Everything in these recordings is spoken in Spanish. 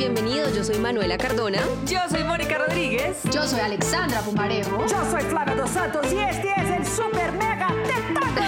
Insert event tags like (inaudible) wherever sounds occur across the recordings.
bienvenidos. Yo soy Manuela Cardona. Yo soy Mónica Rodríguez. Yo soy Alexandra Pumarejo. Yo soy Flavia Dos Santos y este es el Super Mega Tentáculo.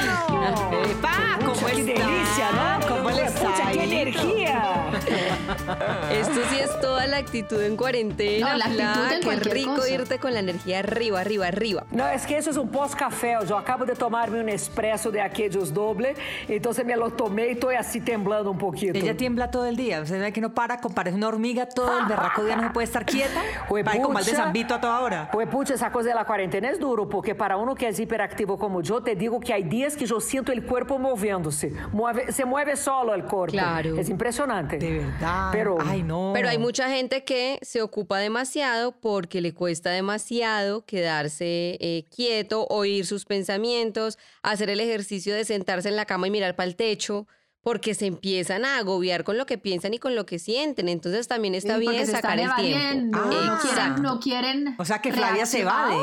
(laughs) Esto sí es toda la actitud en cuarentena. No, la actitud en Qué rico cosa. irte con la energía arriba, arriba, arriba. Não, es que eso es un pós-café. Yo acabo de tomarme un expreso de aquellos doble, entonces me lo tomé y estoy así temblando un poquito. Ella tiembla todo el día. Usted ve que no para, parece una hormiga todo el berraco día, no se puede estar quieta. (laughs) Ahí con mal de zambito a toda hora. Pues pucha, esa cosa de la cuarentena es duro, porque para uno que es hiperactivo como yo, te digo que hay días que yo siento el cuerpo moviéndose. Mueve- se mueve solo el cuerpo. Claro. Es impresionante. De verdad. Pero, Ay, no. Pero hay mucha gente que se ocupa demasiado porque le cuesta demasiado quedarse eh, quieto, oír sus pensamientos, hacer el ejercicio de sentarse en la cama y mirar para el techo, porque se empiezan a agobiar con lo que piensan y con lo que sienten. Entonces también está Sí, bien se sacar están el evadiendo, tiempo. no Exacto. quieren, no quieren O sea que Flavia se evade.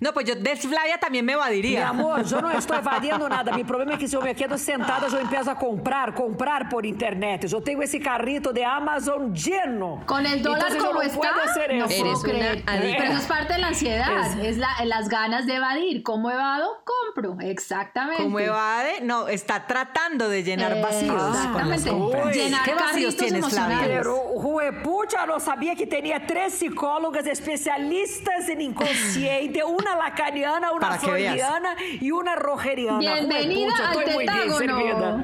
No, pues yo de Flavia también me Mi evadiría. amor, yo no estoy (laughs) evadiendo nada. Mi problema es que si yo me quedo sentada, yo empiezo a comprar, comprar por internet. Yo tengo ese carrito de Amazon lleno. Con el dólar Entonces yo como no está, puedo hacer no eso. puedo Eres una creer. adicta. Pero eso es parte de la ansiedad, es, la- las ganas de evadir. ¿Cómo evado? Compro, exactamente. Como evade, no, está tratando de llenar vacíos con las Exactamente. compras. Llenar ¿Qué vacíos tienes. Pero, Juepucha, no sabía que tenía tres psicólogas especialistas en inconsciente, (laughs) una lacaniana, una freudiana y una rogeriana. Bienvenida Juepucha, al estoy muy bien Tetágono. servida.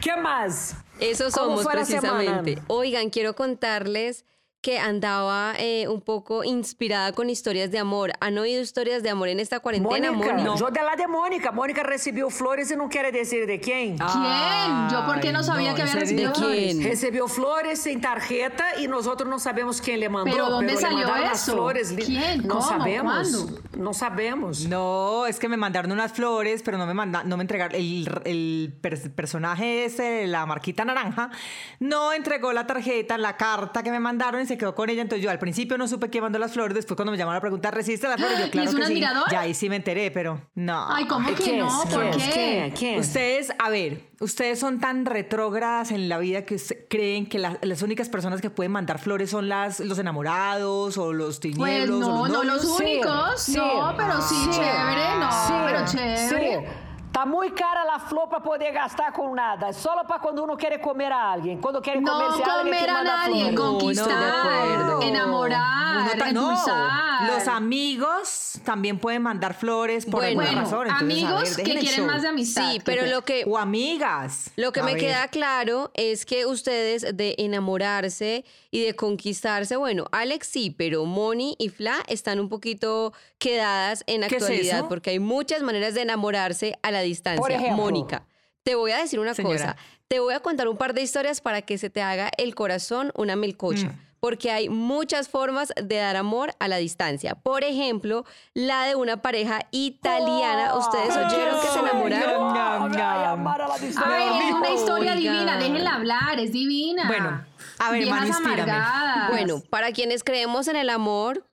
¿Qué más? Eso ¿Cómo somos precisamente. semana? Oigan, quiero contarles que andaba eh, un poco inspirada con historias de amor. ¿Han oído historias de amor en esta cuarentena, Mónica, Moni? yo de la de Mónica. Mónica recibió flores y no quiere decir de quién. ¿Quién? Yo por qué no sabía no, que había recibido ¿De flores. quién? Recibió flores en tarjeta y nosotros no sabemos quién le mandó. ¿Pero dónde le salió las eso? flores. ¿Quién? No ¿Cómo? sabemos. ¿Cuándo? No sabemos. No, es que me mandaron unas flores, pero no me manda, no me entregaron. El, el per- personaje ese, la marquita naranja, no entregó la tarjeta, la carta que me mandaron y se quedó con ella. Entonces yo al principio no supe quién mandó las flores. Después cuando me llamaron a preguntar, ¿recibiste las flores? Yo, (gasps) ¿Y claro es un que sí. admirador? Ya ahí sí me enteré, pero no. Ay, ¿cómo que ¿Quién no? es? ¿Por qué? Ustedes, a ver, ustedes son tan retrógradas en la vida que creen que la- las únicas personas que pueden mandar flores son las, los enamorados o los Pues tinieblos. no, o los no novios. los Sí, únicos. sí. No, pero sí, Sí. chévere, no, Sí, pero chévere. Está muy cara la flor para poder gastar con nada. Solo para cuando uno quiere comer a alguien. Cuando quiere No comerse a alguien, comer a nadie, flores. no, de conquistar, acuerdo. enamorar, Uno no, endulzar. los amigos también pueden mandar flores por Bueno, alguna Bueno, razón. Entonces, a amigos ver, que quieren show. más de amistad. Sí, pero lo que, O amigas. Lo que A me ver. queda claro es que ustedes de enamorarse y de conquistarse, bueno, Alex sí, pero Moni y Fla están un poquito quedadas en ¿Qué es actualidad eso? porque hay muchas maneras de enamorarse a la distancia. Por ejemplo. Mónica, te voy a decir una Señora. cosa. Te voy a contar un par de historias para que se te haga el corazón una melcocha. Mm. Porque hay muchas formas de dar amor a la distancia. Por ejemplo, la de una pareja italiana. ¿Ustedes oyeron que se enamoraron? Ñam, Ay, ñam. amar a la distancia. Ay, es una historia divina, déjenla hablar, es divina. Bueno, a ver, Viejas Manu. Bueno, para quienes creemos en el amor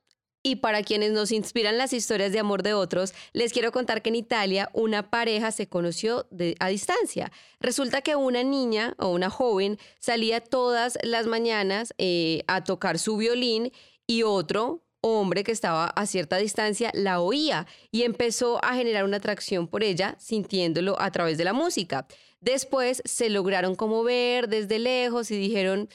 y para quienes nos inspiran las historias de amor de otros, les quiero contar que en Italia una pareja se conoció a distancia. Resulta que una niña o una joven salía todas las mañanas eh, a tocar su violín y otro hombre que estaba a cierta distancia la oía y empezó a generar una atracción por ella sintiéndolo a través de la música. Después se lograron como ver desde lejos y dijeron,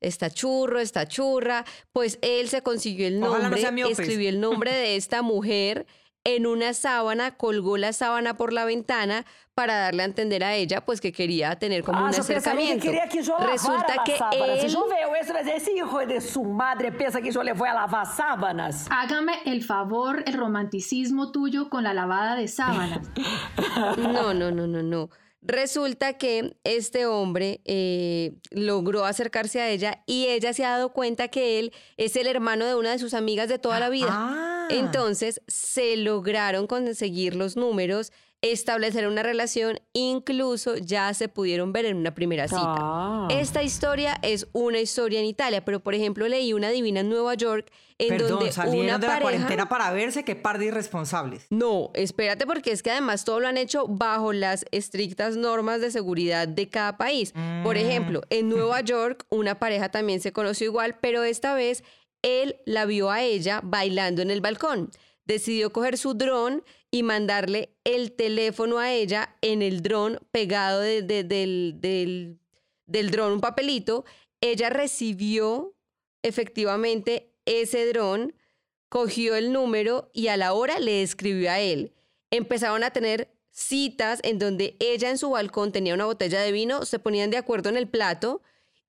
está churro, está churra. Pues él se consiguió el no nombre, escribió el nombre de (laughs) esta mujer en una sábana, colgó la sábana por la ventana para darle a entender a ella pues que quería tener como Ah, un que acercamiento. quería que yo lavara Resulta que. Si él yo veo eso, esse hijo de su madre piensa que yo le voy a lavar sábanas. Hágame el favor, el romanticismo tuyo con la lavada de sábanas. (laughs) No, no, no, no, no. Resulta que este hombre eh, logró acercarse a ella y ella se ha dado cuenta que él es el hermano de una de sus amigas de toda la vida. Ah. Entonces se lograron conseguir los números establecer una relación, incluso ya se pudieron ver en una primera cita. Ah. Esta historia es una historia en Italia, pero por ejemplo leí una divina en Nueva York en Perdón, donde salieron una de la pareja... cuarentena para verse, qué par de irresponsables. No, espérate porque es que además todo lo han hecho bajo las estrictas normas de seguridad de cada país. Por ejemplo, en Nueva (laughs) York una pareja también se conoció igual, pero esta vez él la vio a ella bailando en el balcón. Decidió coger su dron y mandarle el teléfono a ella en el dron pegado de- de- del, del, del dron, un papelito. Ella recibió efectivamente ese dron cogió el número y a la hora le escribió a él. Empezaron a tener citas en donde ella en su balcón tenía una botella de vino, se ponían de acuerdo en el plato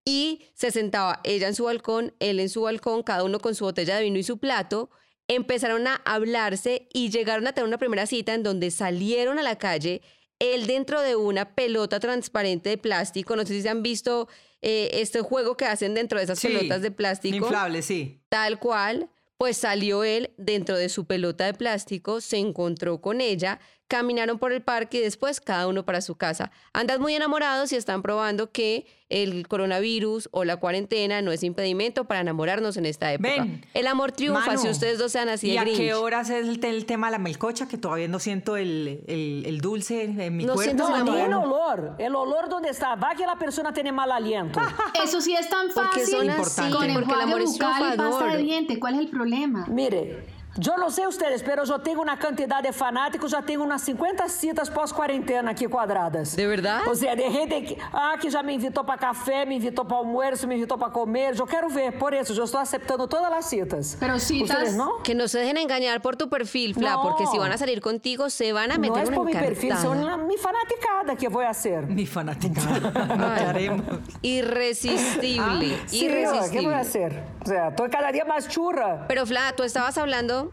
y se sentaba ella en su balcón, él en su balcón, cada uno con su botella de vino y su plato. Empezaron a hablarse y llegaron a tener una primera cita en donde salieron a la calle, él dentro de una pelota transparente de plástico. No sé si se han visto eh, este juego que hacen dentro de esas Sí, pelotas de plástico. Inflable, sí. Tal cual, pues salió él dentro de su pelota de plástico, se encontró con ella, caminaron por el parque y después cada uno para su casa. Andan muy enamorados y están probando que el coronavirus o la cuarentena no es impedimento para enamorarnos en esta época. Ven, el amor triunfa si ustedes dos sean así ¿Y de a Grinch. qué horas es el, el tema de la melcocha? Que todavía no siento el, el- el dulce en mi No cuerpo. el No, el olor. El olor donde está. Va que la persona tiene mal aliento. (laughs) Eso sí es tan Porque fácil. son así, con porque el amor es bucal y pasta de diente. ¿Cuál es el problema? Mire, yo no sé ustedes, pero yo tengo una cantidad de fanáticos, ya tengo unas 50 citas pós-cuarentena aquí cuadradas. ¿De verdad? O sea, de gente que, ah, que já me invitou para café, me invitou para almuerzo, me invitou para comer. Yo quero ver, por eso, yo estoy aceptando todas las citas. Pero citas- ¿Ustedes no? Que no se dejen engañar por tu perfil, Fla, No. porque si van a salir contigo se van a No meter es una por mi perfil, encartada. son la- mi fanaticada que voy a hacer. Mi fanática. Lo que haremos. Irresistible, Sí, ¿qué irresistible. voy a hacer? O sea, estoy cada día más churra. Pero Fla, tú estabas hablando,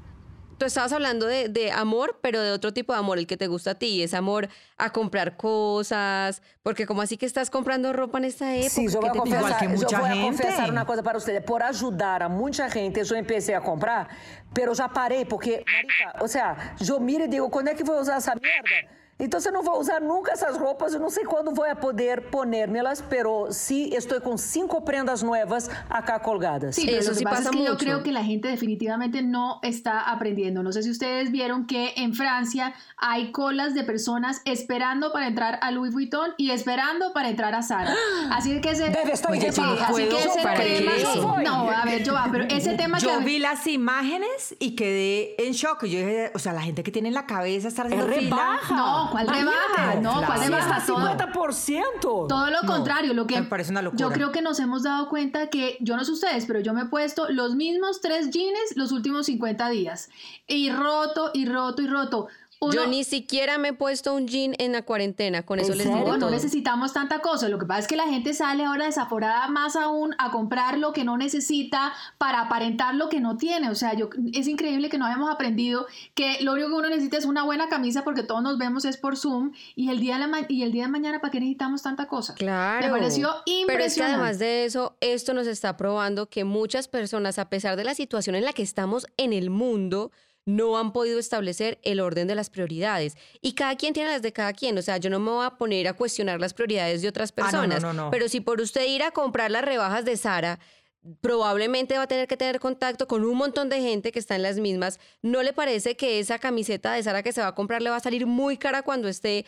tú estabas hablando de, de amor, pero de otro tipo de amor, el que te gusta a ti, es amor a comprar cosas, porque como así que estás comprando ropa en esta época. Eu ¿Qué vou, te confessar, Igual que eu mucha vou gente. confessar uma coisa para vocês. Por ajudar a muita gente, eu empecei a comprar, pero já parei, porque, marica, ou seja, eu miro e digo, quando é que vou usar essa merda? Então, eu não vou usar nunca essas roupas, eu não sei quando vou poder ponérmelas, pero sí estou com cinco prendas nuevas acá colgadas. Sí, pero Eso que sí pasa, pasa es que yo mucho. creo que la gente definitivamente no está aprendiendo. No sé si ustedes vieron que en Francia hay colas de personas esperando para entrar a Louis Vuitton y esperando para entrar a Zara. Así que ese Debe estar Oye, yo no así que ese ¿para qué tema eso? no, a ver, yo pero ese tema que Yo mí- vi las imágenes y quedé en shock. Yo dije, o sea, la gente que tiene en la cabeza estar haciendo fila. rebaja. No, ¿cuál rebaja? No, ¿cuál rebaja? Todo- 50%. Todo lo contrario, lo que me parece una locura. yo creo que nos hemos dado cuenta que yo no sé ustedes, pero yo me he puesto los mismos tres jeans los últimos 50 días y roto y roto y roto. Uno- Yo ni siquiera me he puesto un jean en la cuarentena, con eso ¿En les digo? No, necesitamos tanta cosa. Lo que pasa es que la gente sale ahora desaforada más aún a comprar lo que no necesita para aparentar lo que no tiene. O sea, yo, es increíble que no hayamos aprendido que lo único que uno necesita es una buena camisa porque todos nos vemos es por Zoom y el día de, la ma- y el día de mañana, ¿para qué necesitamos tanta cosa? Claro. Me pareció Pero es que impresionante. además de eso, esto nos está probando que muchas personas, a pesar de la situación en la que estamos en el mundo, no han podido establecer el orden de las prioridades. Y cada quien tiene las de cada quien. O sea, yo no me voy a poner a cuestionar las prioridades de otras Ah, no, no, personas. no, no. Pero si por usted ir a comprar las rebajas de Sara, probablemente va a tener que tener contacto con un montón de gente que está en las mismas. ¿No le parece que esa camiseta de Sara que se va a comprar le va a salir muy cara cuando esté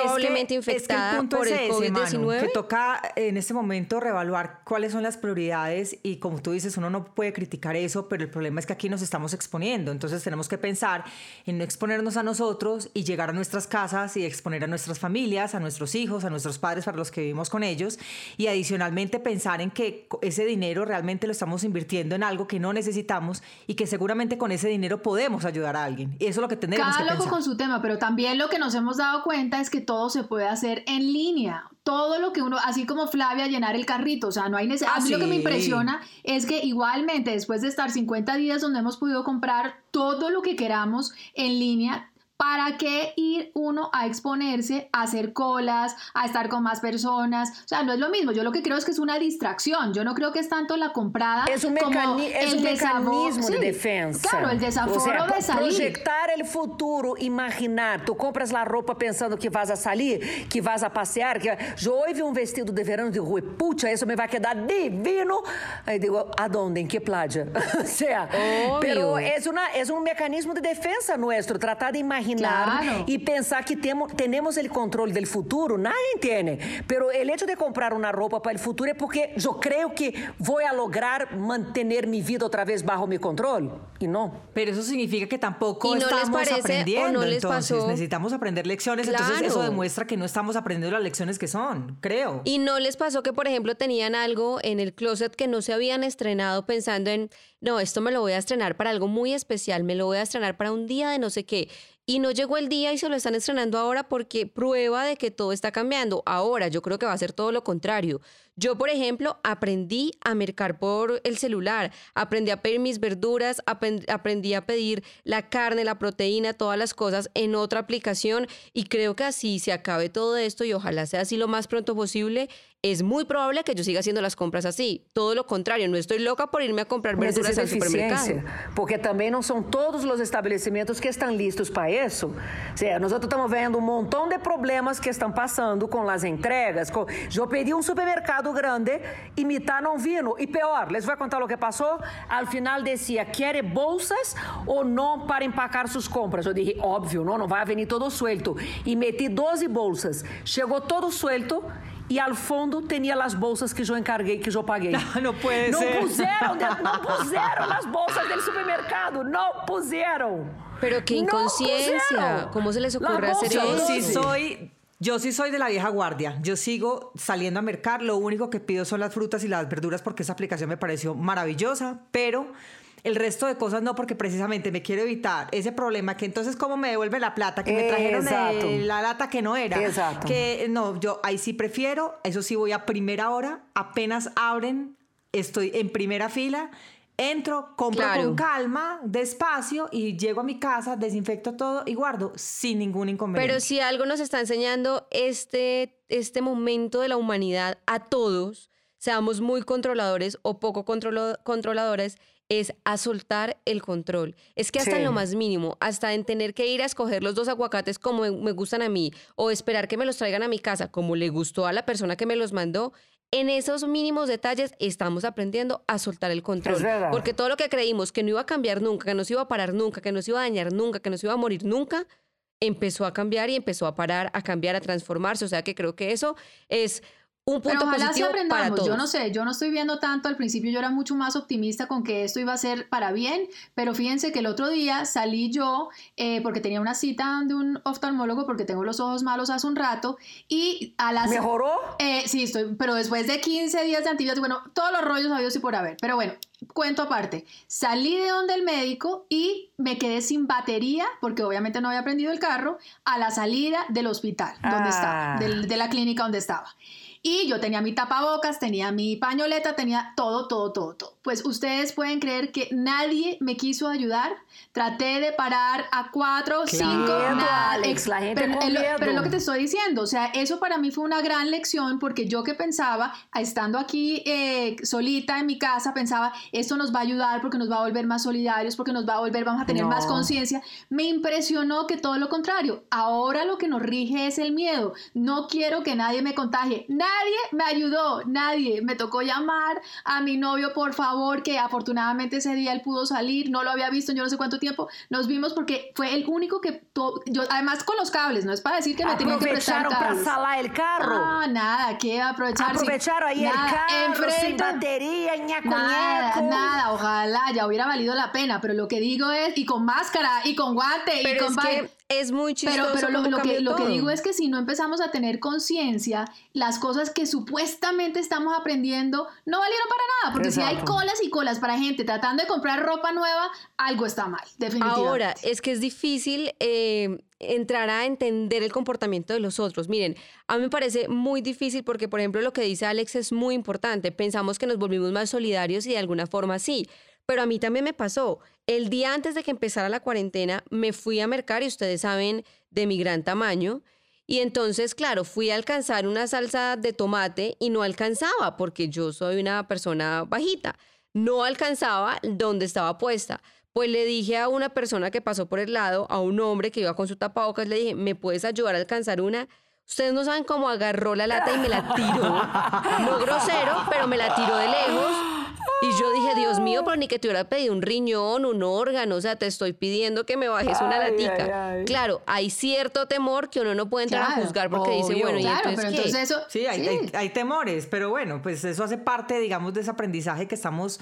probablemente Es que- infectada es que el punto por es el ese, Manu, COVID-19? que toca en este momento reevaluar cuáles son las prioridades y como tú dices, uno no puede criticar eso, pero el problema es que aquí nos estamos exponiendo, entonces tenemos que pensar en no exponernos a nosotros y llegar a nuestras casas y exponer a nuestras familias, a nuestros hijos, a nuestros padres para los que vivimos con ellos y adicionalmente pensar en que ese dinero realmente lo estamos invirtiendo en algo que no necesitamos y que seguramente con ese dinero podemos ayudar a alguien. Y eso es lo que tendremos Cada que loco pensar. con su tema, pero también lo que nos hemos dado cuenta es que todo se puede hacer en línea. Todo lo que uno, así como Flavia, llenar el carrito, o sea, no hay necesidad. Ah, a mí lo que me sí. impresiona es que igualmente después de estar 50 días donde hemos podido comprar todo lo que queramos en línea, ¿para qué ir uno a exponerse, a hacer colas, a estar con más personas? O sea, no es lo mismo. Yo lo que creo es que es una distracción. Yo no creo que es tanto la comprada es un, como es el un mecanismo sí, de defensa. Claro, el desaforo O sea, de salir. Projetar el futuro, imaginar. Tu compras la roupa pensando que vas a salir, que vas a passear. Que... Hoje vi um vestido de verão e digo, "Ui, pucha, isso me vai quedar divino. Aí digo, aonde? Em que playa? (laughs) o sea, Obvio. pero es, una, es un mecanismo de defensa nuestro, tratar de imaginar Claro. y pensar que temo- tenemos el control del futuro. Nadie tiene. Pero el hecho de comprar una ropa para el futuro es porque yo creo que voy a lograr mantener mi vida otra vez bajo mi control. Y no. Pero eso significa que tampoco ¿Y no estamos parece aprendiendo. no entonces pasó? necesitamos aprender lecciones. Entonces Claro. eso demuestra que no estamos aprendiendo las lecciones que son, creo. ¿Y no les pasó que, por ejemplo, tenían algo en el closet que no se habían estrenado pensando en, no, esto me lo voy a estrenar para algo muy especial, me lo voy a estrenar para un día de no sé qué? Y no llegó el día y se lo están estrenando ahora porque prueba de que todo está cambiando. Ahora yo creo que va a ser todo lo contrario. Yo, por ejemplo, aprendí a mercar por el celular, aprendí a pedir mis verduras, aprendí a pedir la carne, la proteína, todas las cosas en otra aplicación y creo que así se acabe todo esto y ojalá sea así lo más pronto posible. Es muy probable que yo siga haciendo las compras así. Todo lo contrario, no estoy loca por irme a comprar verduras al supermercado. porque também não são todos os estabelecimentos que estão listos para isso. Nós estamos vendo um montão de problemas que estão passando com as entregas. Com... Eu pedi um supermercado grande e me está não vindo. E pior, les vou contar o que passou. Al final decía, quer bolsas ou não para empacar suas compras? Eu disse, óbvio, não, não vai venir todo suelto. E meti 12 bolsas. Chegou todo suelto. E ao fundo tinha as bolsas que eu encarguei, que eu paguei. (laughs) Não pode não ser. Puseram, de- não (laughs) puseram las bolsas del supermercado, não puseram. Pero qué inconsciencia. ¿Cómo se les ocurre hacer eso? Yo sí Sí. soy, yo sí soy de la vieja guardia. Yo sigo saliendo a mercar. Lo único que pido son las frutas y las verduras porque esa aplicación me pareció maravillosa, pero el resto de cosas no porque precisamente me quiero evitar ese problema que entonces cómo me devuelve la plata que me trajeron Exacto. de la lata que no era. Exacto. Que no, yo ahí sí prefiero, eso sí voy a primera hora, apenas abren, estoy en primera fila. Entro, compro Claro. con calma, despacio y llego a mi casa, desinfecto todo y guardo sin ningún inconveniente. Pero si algo nos está enseñando este, este momento de la humanidad a todos, seamos muy controladores o poco controlo- controladores, es a soltar el control. Es que hasta en lo más mínimo, hasta en tener que ir a escoger los dos aguacates como me- gustan a mí, o esperar que me los traigan a mi casa como le gustó a la persona que me los mandó, en esos mínimos detalles estamos aprendiendo a soltar el control. Porque todo lo que creímos que no iba a cambiar nunca, que no se iba a parar nunca, que no se iba a dañar nunca, que no se iba a morir nunca, empezó a cambiar y empezó a parar, a cambiar, a transformarse. O sea que creo que eso es un punto Pero ojalá sí positivo para aprendamos. todos. Yo no sé, yo no estoy viendo tanto. Al principio yo era mucho más optimista con que esto iba a ser para bien, pero fíjense que el otro día salí yo eh, porque tenía una cita de un oftalmólogo porque tengo los ojos malos hace un rato y a las... Mejoró? Eh, sí, estoy, pero después de 15 días de antibióticos, bueno, todos los rollos habidos y por haber. Pero bueno, cuento aparte. Salí de donde el médico y me quedé sin batería, porque obviamente no había prendido el carro, a la salida del hospital donde Ah. estaba, del- de la clínica donde estaba. Y yo tenía mi tapabocas, tenía mi pañoleta, tenía todo, todo, todo, todo. Pues ustedes pueden creer que nadie me quiso ayudar. Traté de parar a cuatro, cinco, Miedo, nada. Alex, ex- la gente pero, es lo- pero es lo que te estoy diciendo, o sea, eso para mí fue una gran lección porque yo que pensaba, estando aquí eh, solita en mi casa, pensaba, esto nos va a ayudar porque nos va a volver más solidarios, porque nos va a volver, vamos a tener No. más conciencia. Me impresionó que todo lo contrario. Ahora lo que nos rige es el miedo. No quiero que nadie me contagie. Nadie me ayudó, nadie. Me tocó llamar a mi novio, por favor, que afortunadamente ese día él pudo salir, no lo había visto en yo no sé cuánto tiempo. Nos vimos porque fue el único que yo además con los cables, no es para decir que me tenían que prestar Aprovecharon para cables. salar el carro. Ah, nada, ¿qué aprovechar? Aprovecharon ahí el nada, carro sin enfrente- batería, ñaco, Nada, ñaco. nada, ojalá ya hubiera valido la pena, pero lo que digo es, y con máscara, y con guante, y con es que es muy chistoso Pero, pero lo, que, lo que digo es que si no empezamos a tener conciencia, las cosas que supuestamente estamos aprendiendo no valieron para nada, porque si hay colas y colas para gente tratando de comprar ropa nueva, algo está mal, definitivamente. Ahora, es que es difícil eh, entrar a entender el comportamiento de los otros. Miren, a mí me parece muy difícil porque, por ejemplo, lo que dice Alex es muy importante. Pensamos que nos volvimos más solidarios y de alguna forma sí. Pero a mí también me pasó. El día antes de que empezara la cuarentena, me fui a mercar y ustedes saben de mi gran tamaño. Y entonces, claro, fui a alcanzar una salsa de tomate y no alcanzaba porque yo soy una persona bajita. No alcanzaba donde estaba puesta. Pues le dije a una persona que pasó por el lado, a un hombre que iba con su tapabocas, le dije, ¿me puedes ayudar a alcanzar una? Ustedes no saben cómo agarró la lata y me la tiró. (laughs) No grosero, pero me la tiró de lejos. Y yo dije, Dios mío, pero ni que te hubiera pedido un riñón, un órgano, o sea, te estoy pidiendo que me bajes una Ay, latica. ay, ay. Claro, hay cierto temor que uno no puede entrar a juzgar porque dice, bueno, ¿y entonces pero qué? eso. Sí, hay, hay- hay temores, pero bueno, pues eso hace parte, digamos, de ese aprendizaje que estamos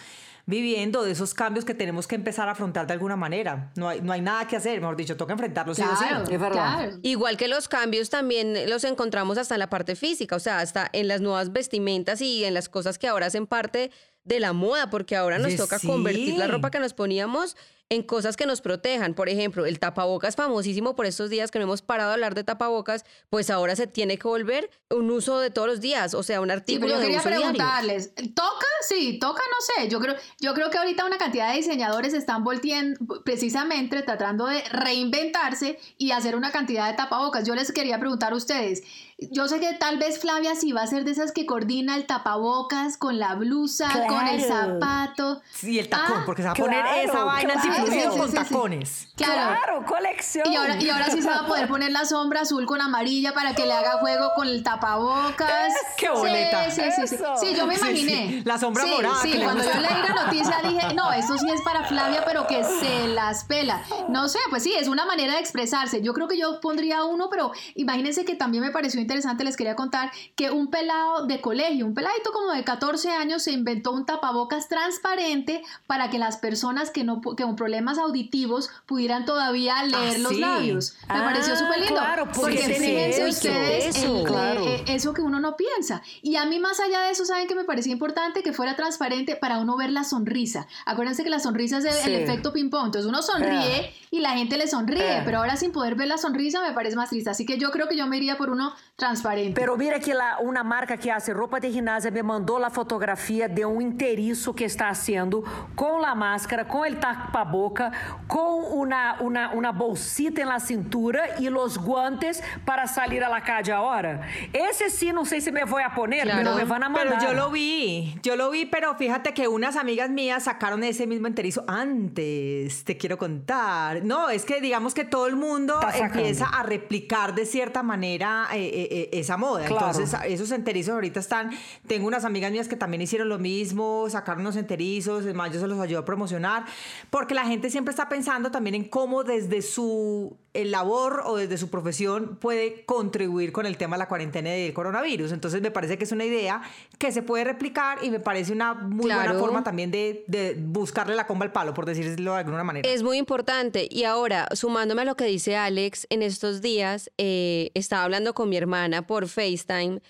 viviendo, de esos cambios que tenemos que empezar a afrontar de alguna manera. No hay, no hay nada que hacer, mejor dicho, toca enfrentarlos sí o sí. Claro, Es verdad. claro. Igual que los cambios también los encontramos hasta en la parte física, o sea, hasta en las nuevas vestimentas y en las cosas que ahora hacen parte de la moda, porque ahora nos toca sí. convertir la ropa que nos poníamos en cosas que nos protejan. Por ejemplo, el tapabocas famosísimo por estos días que no hemos parado de hablar de tapabocas, pues ahora se tiene que volver un uso de todos los días, o sea, un Sí, artículo pero yo de quería diario. preguntarles, ¿toca? Sí, toca, no sé. Yo creo, yo creo que ahorita una cantidad de diseñadores están volteando precisamente tratando de reinventarse y hacer una cantidad de tapabocas. Yo les quería preguntar a ustedes. Yo sé que tal vez Flavia sí va a ser de esas que coordina el tapabocas con la blusa, con el zapato. Sí, el tacón, Ah, porque se va a claro, poner esa vaina claro. Sí, sí, con sí, sí. tacones. Claro. Claro, colección. Y ahora, y ahora sí se va a poder (laughs) poner la sombra azul con amarilla para que le haga juego con el tapabocas. (laughs) ¡Qué boleta! Sí, sí, sí. Sí, yo me imaginé. sí. La sombra Sí, morada Sí, que le cuando gusta. yo leí la noticia dije, no, esto sí es para Flavia, pero que se las pela. No sé, pues sí, es una manera de expresarse. Yo creo que yo pondría uno, pero imagínense que también me pareció interesante, les quería contar, que un pelado de colegio, un peladito como de 14 años, se inventó un tapabocas transparente para que las personas que no que con problemas auditivos pudieran todavía leer Ah, los sí. labios. Me Ah, pareció súper lindo. claro, porque fíjense eso, ustedes eso, el- claro. eh, eso que uno no piensa. Y a mí más allá de eso, ¿saben que me parecía importante que fuera transparente para uno ver la sonrisa? Acuérdense que la sonrisa es el, Sí. el efecto ping-pong. Entonces uno sonríe y la gente le sonríe, pero ahora sin poder ver la sonrisa me parece más triste. Así que yo creo que yo me iría por uno transparente. Pero mira que la, una marca que hace roupa de ginásio me mandou a fotografia de um inteiriço que está haciendo com a máscara, com el tapa-boca, com uma, uma, uma bolsita na cintura e os guantes para salir a la calle ahora. Ese sí, no sé si me voy a poner, Claro. pero me van a mandar. Pero yo lo vi, yo lo vi, pero fíjate que unas amigas mías sacaron ese mismo enterizo antes, te quiero contar. No, es que digamos que todo el mundo empieza a replicar de cierta manera eh, eh, eh, esa moda. Claro. Entonces, esos enterizos ahorita están, tengo unas amigas mías que también hicieron lo mismo, sacaron unos enterizos, es más, yo se los ayudo a promocionar, porque la gente siempre está pensando también en cómo desde su labor o desde su profesión puede contribuir con el tema de la cuarentena y del coronavirus. Entonces me parece que es una idea que se puede replicar y me parece una muy buena forma también de, de buscarle la comba al palo, por decirlo de alguna manera. Es muy importante. Y ahora, sumándome a lo que dice Alex, en estos días eh, estaba hablando con mi hermana por FaceTime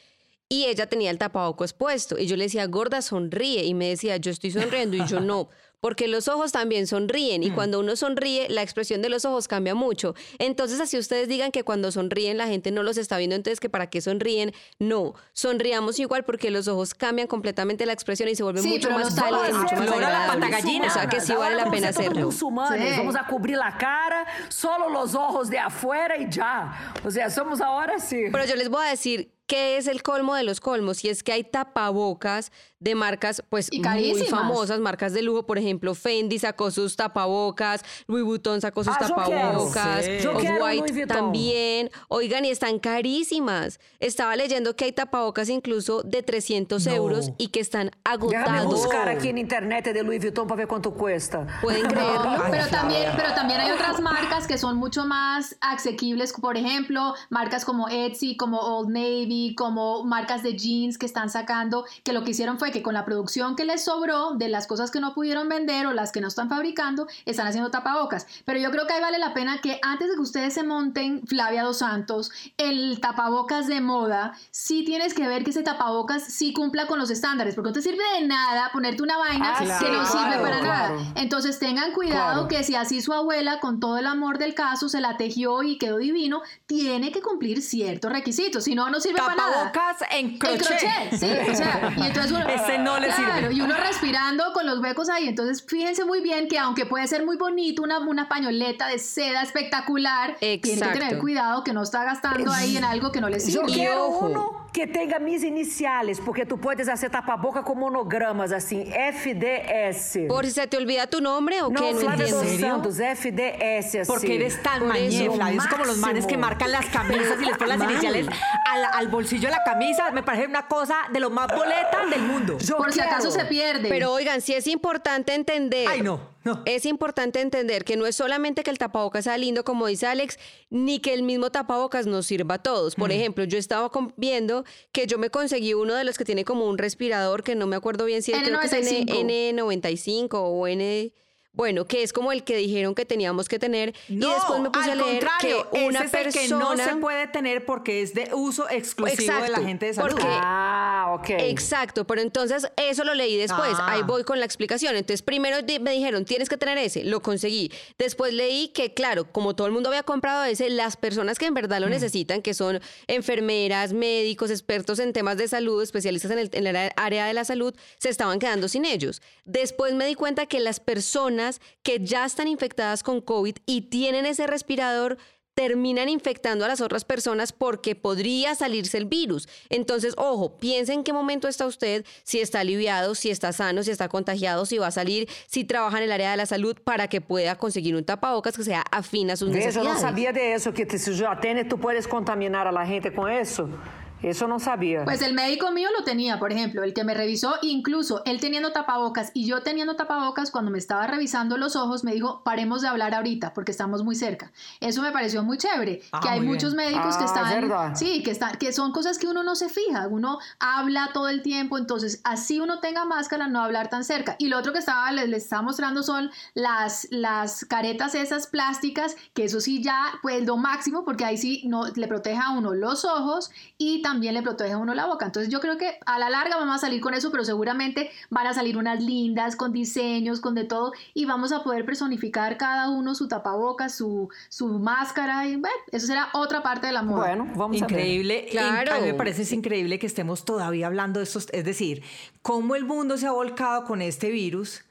y ella tenía el tapabocas puesto. Y yo le decía, gorda, sonríe. Y me decía, yo estoy sonriendo. Y yo (laughs) no. Porque los ojos también sonríen. Y cuando uno sonríe, la expresión de los ojos cambia mucho. Entonces, así ustedes digan que cuando sonríen la gente no los está viendo, entonces que para qué sonríen. No, sonriamos igual porque los ojos cambian completamente la expresión y se vuelven Sí, mucho más pálidos mucho más agradables. O sea que sí vale la pena hacerlo. muçulmanos, Sí. vamos a cubrir la cara, solo los ojos de afuera y ya. O sea, somos ahora sí. Pero yo les voy a decir qué es el colmo de los colmos. Y es que hay tapabocas de marcas pues Y muy famosas, marcas de lujo. Por ejemplo, Fendi sacó sus tapabocas, Louis Vuitton sacó sus Ah, tapabocas, Sí. Off-White Vuitton. también. Oigan, y están carísimas. Estaba leyendo que hay tapabocas incluso de 300 No. euros y que están Déjame agotados. buscar aqui na internet de Louis Vuitton para ver quanto cuesta. ¿Pueden (laughs) creerlo? No, pero también, pero también hay otras marcas que son mucho más asequibles, por ejemplo, marcas como Etsy, como Old Navy, como marcas de jeans que están sacando, que lo que hicieron fue que con la producción que les sobró de las cosas que no pudieron vender o las que no están fabricando, están haciendo tapabocas. Pero yo creo que ahí vale la pena que antes de que ustedes se monten, Flavia Dos Santos, el tapabocas de moda, sí tienes que ver que ese tapabocas sí cumpla con los estándares, porque no te sirve de nada ponerte una vaina Ah, que no claro, sirve para claro. nada. Entonces tengan cuidado que si así su abuela, con todo el amor del caso, se la tejió y quedó divino, tiene que cumplir ciertos requisitos. Si no, no sirve para tapabocas en crochet. crochet, sí, o sea, y entonces uno, (laughs) Ese no le claro, sirve. y uno respirando con los huecos ahí, entonces fíjense muy bien que aunque puede ser muy bonito una, una pañoleta de seda espectacular, tiene que Exacto. tener cuidado que no está gastando ahí en algo que no le Yo sirve. Y quiero ojo. uno que tenga mis iniciales, porque tú puedes hacer tapaboca con monogramas así, FDS. Por si se te olvida tu nombre o no, qué, no Flávia entiendo. dos. Santos, FDS así. Porque eres tan Flavio. Es como los manes que marcan las camisas y les ponen las iniciales al, al bolsillo de la camisa. Me parece una cosa de lo más boleta del mundo. Yo Por si quiero. acaso se pierde. Pero oigan, sí es importante entender. Ay, no, no. Es importante entender que no es solamente que el tapabocas sea lindo, como dice Alex, ni que el mismo tapabocas nos sirva a todos. Mm. Por ejemplo, yo estaba viendo que yo me conseguí uno de los que tiene como un respirador, que no me acuerdo bien si es, creo que es N- N95. N95 o N... Bueno, que es como el que dijeron que teníamos que tener. No, y después me puse al a leer contrario, que una ese es el persona... que no se puede tener porque es de uso exclusivo de la Exacto, gente de salud. porque- Ah, ok. Exacto, pero entonces eso lo leí después. Ah. Ahí voy con la explicación. Entonces, primero me dijeron, tienes que tener ese, lo conseguí. Después leí que, claro, como todo el mundo había comprado ese, las personas que en verdad lo Mm. necesitan, que son enfermeras, médicos, expertos en temas de salud, especialistas en el, en el área de la salud, se estaban quedando sin ellos. Después me di cuenta que las personas que ya están infectadas con COVID y tienen ese respirador, terminan infectando a las otras personas porque podría salirse el virus. Entonces, ojo, piensa en qué momento está usted, si está aliviado, si está sano, si está contagiado, si va a salir, si trabaja en el área de la salud para que pueda conseguir un tapabocas que sea afín a sus necesidades. não sabia de eso, que si já tienes, tú puedes contaminar a la gente con eso. Eso no sabía. Pues el médico mío lo tenía, por ejemplo, el que me revisó, incluso él teniendo tapabocas y yo teniendo tapabocas, cuando me estaba revisando los ojos, me dijo, paremos de hablar ahorita porque estamos muy cerca. Eso me pareció muy chévere, Ah, que hay muchos bien. médicos que Ah, están, verdad. sí, que están, que son cosas que uno no se fija, uno habla todo el tiempo, entonces así uno tenga máscara, no hablar tan cerca. Y lo otro que estaba, les, les estaba mostrando son las, las caretas esas plásticas, que eso sí ya, pues lo máximo, porque ahí sí no, le protege a uno los ojos y también le protege a uno la boca. Entonces yo creo que a la larga vamos a salir con eso, pero seguramente van a salir unas lindas, con diseños, con de todo, y vamos a poder personificar cada uno su tapabocas, su, su máscara, y bueno, eso será otra parte de la moda. Bueno, vamos a ver. Increíble. Claro. A mí me parece es increíble que estemos todavía hablando de estos, es decir, cómo el mundo se ha volcado con este virus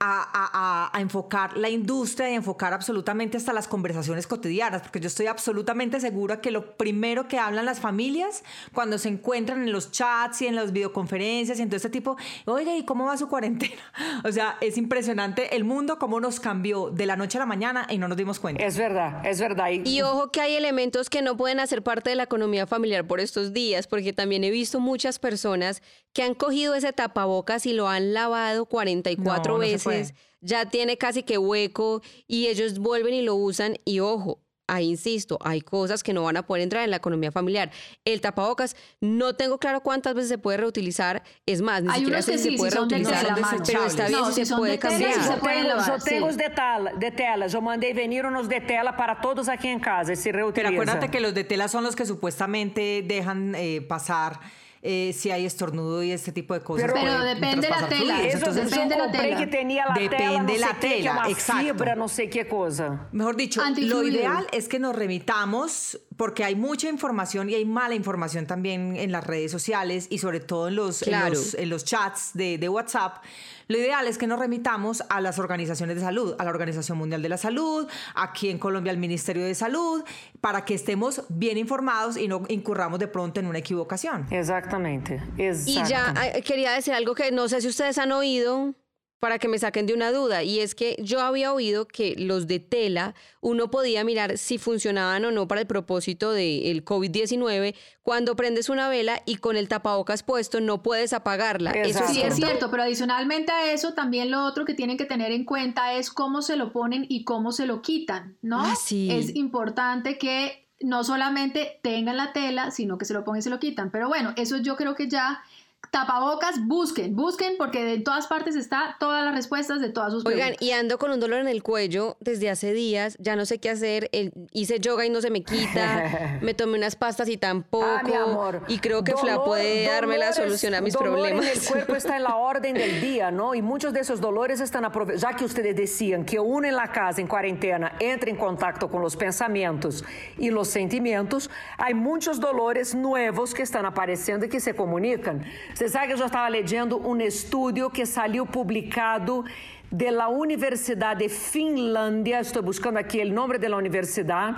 a, a- a- a enfocar la industria y enfocar absolutamente hasta las conversaciones cotidianas, porque yo estoy absolutamente segura que lo primero que hablan las familias cuando se encuentran en los chats y en las videoconferencias y en todo este tipo, oiga, ¿y cómo va su cuarentena? (laughs) O sea, es impresionante el mundo cómo nos cambió de la noche a la mañana y no nos dimos cuenta. Es verdad, es verdad. Y- Y ojo que hay elementos que no pueden hacer parte de la economía familiar por estos días, porque también he visto muchas personas que han cogido ese tapabocas y lo han lavado 44 No, no veces, puede. ya tiene casi que hueco y ellos vuelven y lo usan y ojo. Ahí insisto, hay cosas que no van a poder entrar en la economía familiar. El tapabocas, no tengo claro cuántas veces se puede reutilizar. Es más, ni Hay siquiera unos sé que si sí, se puede reutilizar. pero está bien No, si se puede tela, cambiar. se pueden lavar, sí. os de tela, de tela. Eu mandei venir unos de tela para todos aqui em casa. Se Pero reutiliza. acuérdate que los de tela son los que supuestamente dejan eh, pasar eh, si hay estornudo y este tipo de cosas. Pero- Pero depende de la tela. fluidos. Eso Entonces, depende de la tela. que tinha la tela, Depende não sei la tela, uma exacto. fibra, não sei que coisa. Mejor dicho, lo ideal es que nos remitamos, porque hay mucha información y hay mala información también en las redes sociales y sobre todo en los, en Claro. los, en los chats de, de WhatsApp. Lo ideal es que nos remitamos a las organizaciones de salud, a la Organización Mundial de la Salud, aquí en Colombia al Ministerio de Salud, para que estemos bien informados y no incurramos de pronto en una equivocación. Exatamente. Y ya eh, quería decir algo que no sé si ustedes han oído para que me saquen de una duda y es que yo había oído que los de tela uno podía mirar si funcionaban o no para el propósito del COVID-19 cuando prendes una vela y con el tapabocas puesto no puedes apagarla. Eso Exacto. Sí, es cierto. cierto, pero adicionalmente a eso, también lo otro que tienen que tener en cuenta es cómo se lo ponen y cómo se lo quitan, ¿no? Ah, sí. Es importante que no solamente tengan la tela, sino que se lo pongan y se lo quitan. Pero bueno, eso yo creo que ya tapabocas, busquen, busquen porque de todas partes está todas las respuestas de todas sus Oigan, preguntas. y ando con un dolor en el cuello desde hace días, ya no sé qué hacer, el- hice yoga y no se me quita, (laughs) me tomé unas pastas y tampoco, Ah, mi amor. y creo que Fla puede darme la solución a mis dolor problemas. en el cuerpo está en la (laughs) orden del día, ¿no? Y muchos de esos dolores están aprovechados. Ya que ustedes decían que uno en la casa, en cuarentena, entra en contacto con los pensamientos y los sentimientos, hay muchos dolores nuevos que están apareciendo y que se comunican. Você sabe que eu já estava lendo um estudo que saiu publicado de la Universidad de Finlândia, estou buscando aqui o nome da universidade,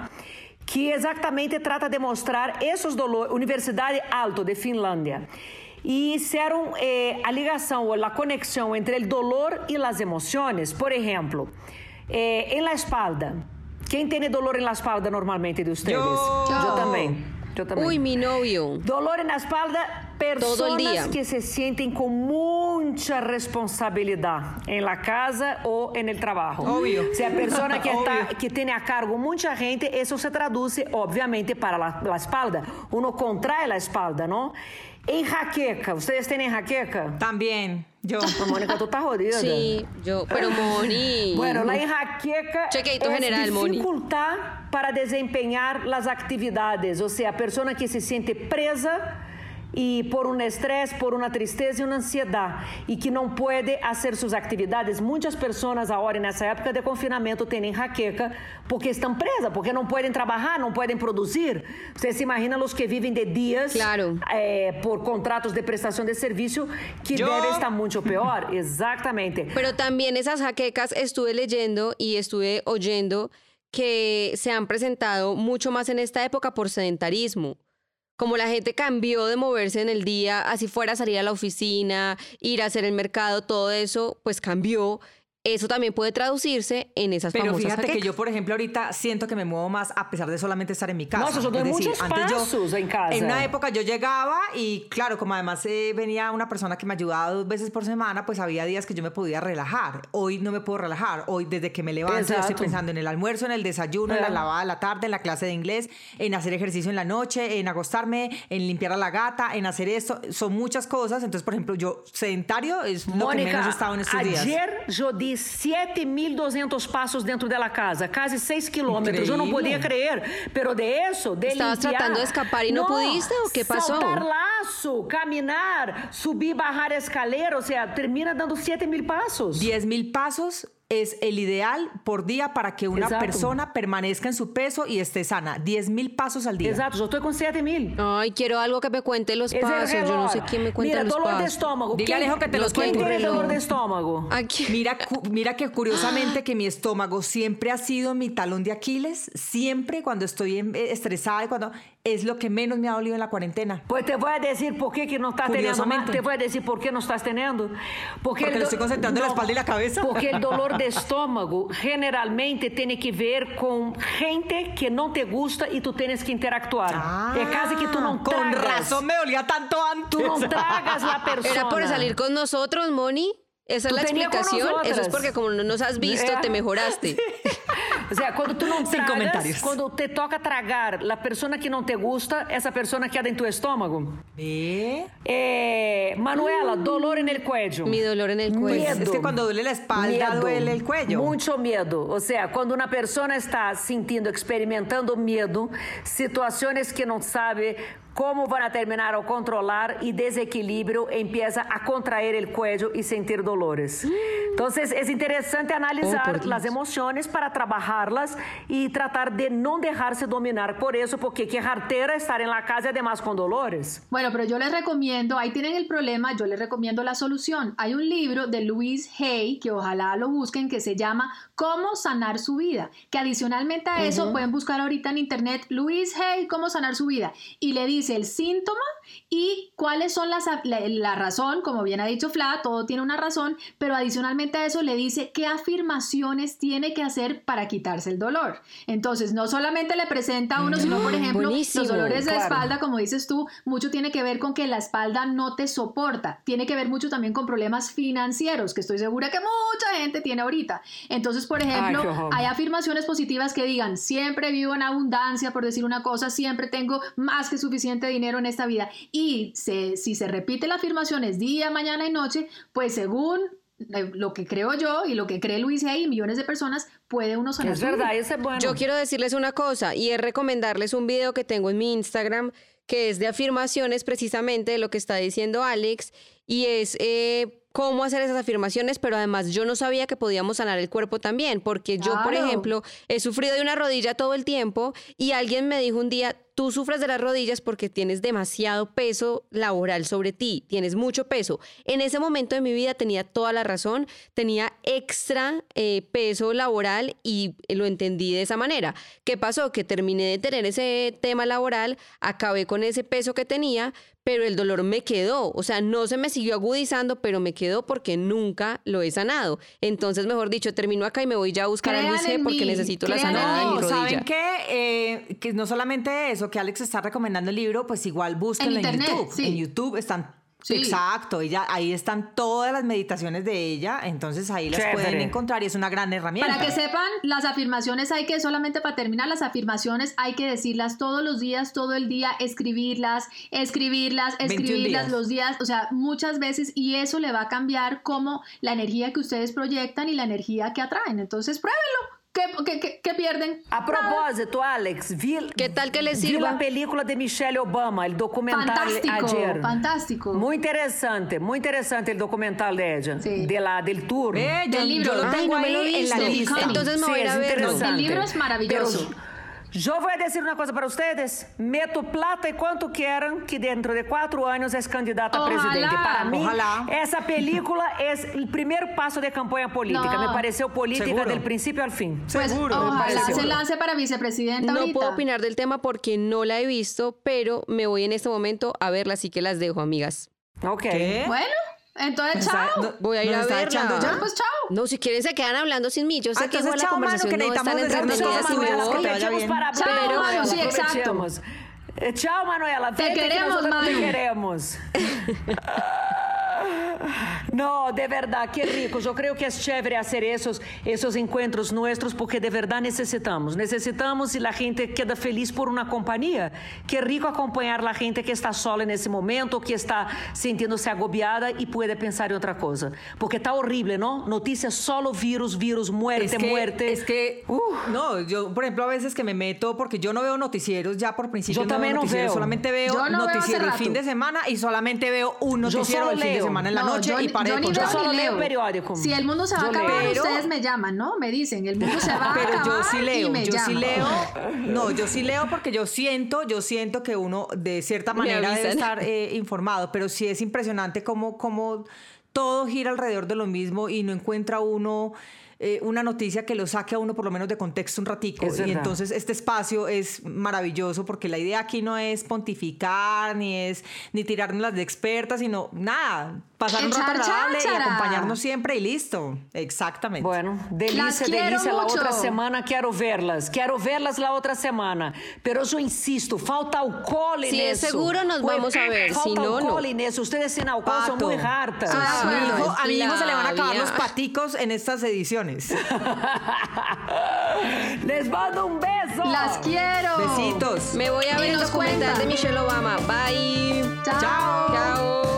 que exatamente trata de mostrar esses dolores, Universidade Alto de Finlândia. E hicieron eh, a ligação ou a conexão entre o dolor e as emoções. Por exemplo, eh, em la espalda. Quem tem dolor em la espalda normalmente de ustedes? Yo. Eu também. Eu também. Uy, mi novio. Dolor en la espalda. Personas que se sienten con mucha responsabilidad en la casa o en el trabajo. Obvio. Si la persona que, (laughs) está, que tiene a cargo mucha gente, eso se traduce obviamente para la, la espalda. Uno contrae la espalda, ¿no? En jaqueca, ¿ustedes tienen jaqueca? También, yo. Mónica, tú estás jodida. Sí, yo, pero Moni. (laughs) Bueno, la enjaqueca Chequeito es general, Moni. dificultad para desempeñar las actividades. O sea, persona que se siente presa y por un estrés, por una tristeza y una ansiedad y que no puede hacer sus actividades. Muchas personas ahora en esa época de confinamiento tienen jaqueca porque están presas, porque no pueden trabajar, no pueden producir. Ustedes se imaginan los que viven de días Claro. eh, por contratos de prestación de servicio que Yo- debe estar mucho peor. (laughs) Exactamente. Pero también esas jaquecas estuve leyendo y estuve oyendo que se han presentado mucho más en esta época por sedentarismo. Como la gente cambió de moverse en el día, así fuera salir a la oficina, ir a hacer el mercado, todo eso, pues cambió. Eso también puede traducirse en esas Pero famosas fíjate que jaquecas. yo, por ejemplo, ahorita siento que me muevo más a pesar de solamente estar en mi casa. No, eso son Es decir, muchos antes yo- pasos en casa. En una época yo llegaba y, claro, como además eh, venía una persona que me ayudaba dos veces por semana, pues había días que yo me podía relajar. Hoy no me puedo relajar. Hoy, desde que me levanto, yo estoy pensando en el almuerzo, en el desayuno, en la lavada de la tarde, en la clase de inglés, en hacer ejercicio en la noche, en acostarme, en limpiar a la gata, en hacer esto. Son muchas cosas. Entonces, por ejemplo, yo sedentario es lo que menos he estado en estos días. ayer yo di 7.200 pasos dentro de la casa, casi 6 kilómetros. Yo no Increíble. podía creer, pero de eso, de ¿Estabas limpiar- tratando de escapar y no pudiste, o qué pasó? Saltar lazo, caminar, subir, bajar escalera, o sea, termina dando 7.000 pasos. 10 mil pasos es el ideal por día para que una Exacto. persona permanezca en su peso y esté sana. 10 mil pasos al día. Exacto, yo estoy con 7.000. Ay, quiero algo que me cuente los Es pasos. Yo no sé quién me cuenta Mira, los dolor de pasos. estómago. Dile a ¿Quién- Alejo que te los los ¿Quién cuente. tiene dolor de estómago? Aquí. Mira, mira que curiosamente (gasps) que mi estómago siempre ha sido mi talón de Aquiles, siempre cuando estoy eh, estresada y cuando es lo que menos me ha dolido en la cuarentena. Pues te voy a decir por qué que no estás teniendo más. Te voy a decir por qué no estás teniendo. Porque, Porque lo do- estoy concentrando en la espalda y la cabeza. Porque el dolor de (laughs) estómago generalmente tiene que ver con gente que no te gusta y tú tienes que interactuar. es casi que tú no Ah, Con tragas. razón me dolía tanto antes. Tú no tragas la persona. (laughs) ¿Era por salir con nosotros, Moni? ¿Esa es la explicación? Eso es porque como no nos has visto, Eh. te mejoraste. (laughs) O sea, cuando tú no Sin tragas, comentarios. cuando te toca tragar la persona que no te gusta, esa persona queda en tu estómago. ¿Ve? Eh, Manuela, dolor en el cuello. Mi dolor en el cuello. Pues es que cuando duele la espalda, Miedo. duele el cuello. Mucho miedo. O sea, cuando una persona está sintiendo, experimentando miedo, situaciones que no sabe cómo van a terminar o controlar y desequilibrio empieza a contraer el cuello y sentir dolores. Entonces es interesante Oh, analizar Dios. las emociones para trabajarlas y tratar de no dejarse dominar por eso, porque qué jartera estar en la casa además con dolores. Bueno, pero yo les recomiendo, ahí tienen el problema, yo les recomiendo la solución. Hay un libro de Louise Hay, que ojalá lo busquen, que se llama Cómo sanar su vida, que adicionalmente a eso pueden buscar ahorita en internet Louise Hay, Cómo sanar su vida, y le dice el síntoma y cuáles son las, la, la razón, como bien ha dicho Fla, todo tiene una razón, pero adicionalmente a eso le dice qué afirmaciones tiene que hacer para quitarse el dolor. Entonces, no solamente le presenta a uno, sino por ejemplo, buenísimo, los dolores de claro. espalda, como dices tú, mucho tiene que ver con que la espalda no te soporta. Tiene que ver mucho también con problemas financieros, que estoy segura que mucha gente tiene ahorita. Entonces, por ejemplo, horror. hay afirmaciones positivas que digan, siempre vivo en abundancia, por decir una cosa, siempre tengo más que suficiente suficiente dinero en esta vida. Y se, si se repite la afirmación es día, mañana y noche, pues según eh, lo que creo yo y lo que cree Luis y millones de personas, puede uno sanar. Es verdad, ese es bueno. Yo quiero decirles una cosa y es recomendarles un video que tengo en mi Instagram que es de afirmaciones precisamente de lo que está diciendo Alex y es eh, cómo hacer esas afirmaciones, pero además yo no sabía que podíamos sanar el cuerpo también, porque yo, por ejemplo, he sufrido de una rodilla todo el tiempo y alguien me dijo un día, tú sufres de las rodillas porque tienes demasiado peso laboral sobre ti, tienes mucho peso. En ese momento de mi vida tenía toda la razón, tenía extra eh, peso laboral y lo entendí de esa manera. ¿Qué pasó? Que terminé de tener ese tema laboral, acabé con ese peso que tenía, pero el dolor me quedó, o sea, no se me siguió agudizando, pero me quedó porque nunca lo he sanado. Entonces, mejor dicho, termino acá y me voy ya a buscar a Luis porque mí, necesito la sanada de mi No, rodilla. ¿saben qué? Eh, que no solamente eso, que Alex está recomendando el libro, pues igual búsquenlo en, internet, YouTube. sí. En YouTube están... Sí. Exacto, ella, ahí están todas las meditaciones de ella, entonces ahí las Chévere. pueden encontrar y es una gran herramienta. Para que sepan, las afirmaciones hay que, solamente para terminar, las afirmaciones hay que decirlas todos los días, todo el día, escribirlas, escribirlas, 21 escribirlas días. los días, o sea, muchas veces y eso le va a cambiar como la energía que ustedes proyectan y la energía que atraen. Entonces, pruébenlo. ¿Qué, qué- qué- qué pierden? A propósito, Alex, vi, ¿Qué tal que les vi sirva? la película de Michelle Obama, el documental Fantástico, ayer. fantástico. Muy interesante, muy interesante el documental de ella, Sí. de la, del tour. Yo, Del libro. yo lo Ay, tengo no me ahí lo en la lista. Entonces me voy es a interesante. El libro es maravilloso. Pero yo voy a decir una cosa para ustedes. Meto plata y cuanto quieran que dentro de cuatro años es candidata a presidente. Para mí, Ojalá. esa película (laughs) es el primer paso de campaña política. No. Me pareció política Seguro. del principio al fin. Pues Seguro, ojalá se lance para vicepresidenta No ahorita. puedo opinar del tema porque no la he visto, pero me voy en este momento a verla, así que las dejo, amigas. Ok. ¿Qué? Bueno, entonces chao. no- Voy a ir nos a está verla. echando ya. Pues chao. No, si quieren se quedan hablando sin mí. Yo sé Ah, que entonces, igual la chao, Manu, conversación que no es tan entretenida cosas, si me Manuela, que voy. te vaya Aprovechemos bien. para hablar. Chao, pero Manu, sí, exacto. Eh, Chao, Manuela. Te Vete que queremos, nosotros te Manu. queremos. (laughs) No, de verdad, qué rico. Yo creo que es chévere hacer esos, esos encuentros nuestros porque de verdad necesitamos. Necesitamos y la gente queda feliz por una compañía. Qué rico acompañar a la gente que está sola en ese momento, que está sintiéndose agobiada y puede pensar en otra cosa. Porque está horrible, ¿no? Noticias solo virus, virus, muerte, es que, muerte. Es que, no, yo, por ejemplo, a veces que me meto, porque yo no veo noticieros ya por principio. Yo también veo no veo. Solamente veo no veo noticiero el rato. fin de semana y solamente veo un noticiero el fin de semana en la No, noche yo y ni- paré yo veo solo leo leo. periódico. Si el mundo se va a Yo acabar, leo. ustedes me llaman, ¿no? Me dicen, el mundo (laughs) se va a Pero acabar. yo sí y leo, me yo sí leo. (laughs) No, yo sí leo porque yo siento, yo siento que uno de cierta manera debe estar eh, informado, pero sí es impresionante cómo, cómo todo gira alrededor de lo mismo y no encuentra uno eh, una noticia que lo saque a uno por lo menos de contexto un ratico. Es y verdad. entonces este espacio es maravilloso porque la idea aquí no es pontificar, ni es ni tirarnos las de expertas, sino nada, pasar un rato agradable y acompañarnos siempre y listo. Exactamente. Bueno, delicia, Las quiero delicia. La mucho. otra semana quero verlas. Quero verlas la otra semana. Pero yo insisto, falta alcohol en Si es eso. seguro, nos Pues, vamos a ver. Falta Si no, no. alcohol en eso. Ustedes sin alcohol son muy hartas. Ah, a, mi bueno, hijo, es a mi hijo se le van a acabar los paticos en estas ediciones. (laughs) Les mando un beso. Las quiero. Besitos. Me voy a ver el documental cuentan. de Michelle Obama. Bye. Chao. Chao.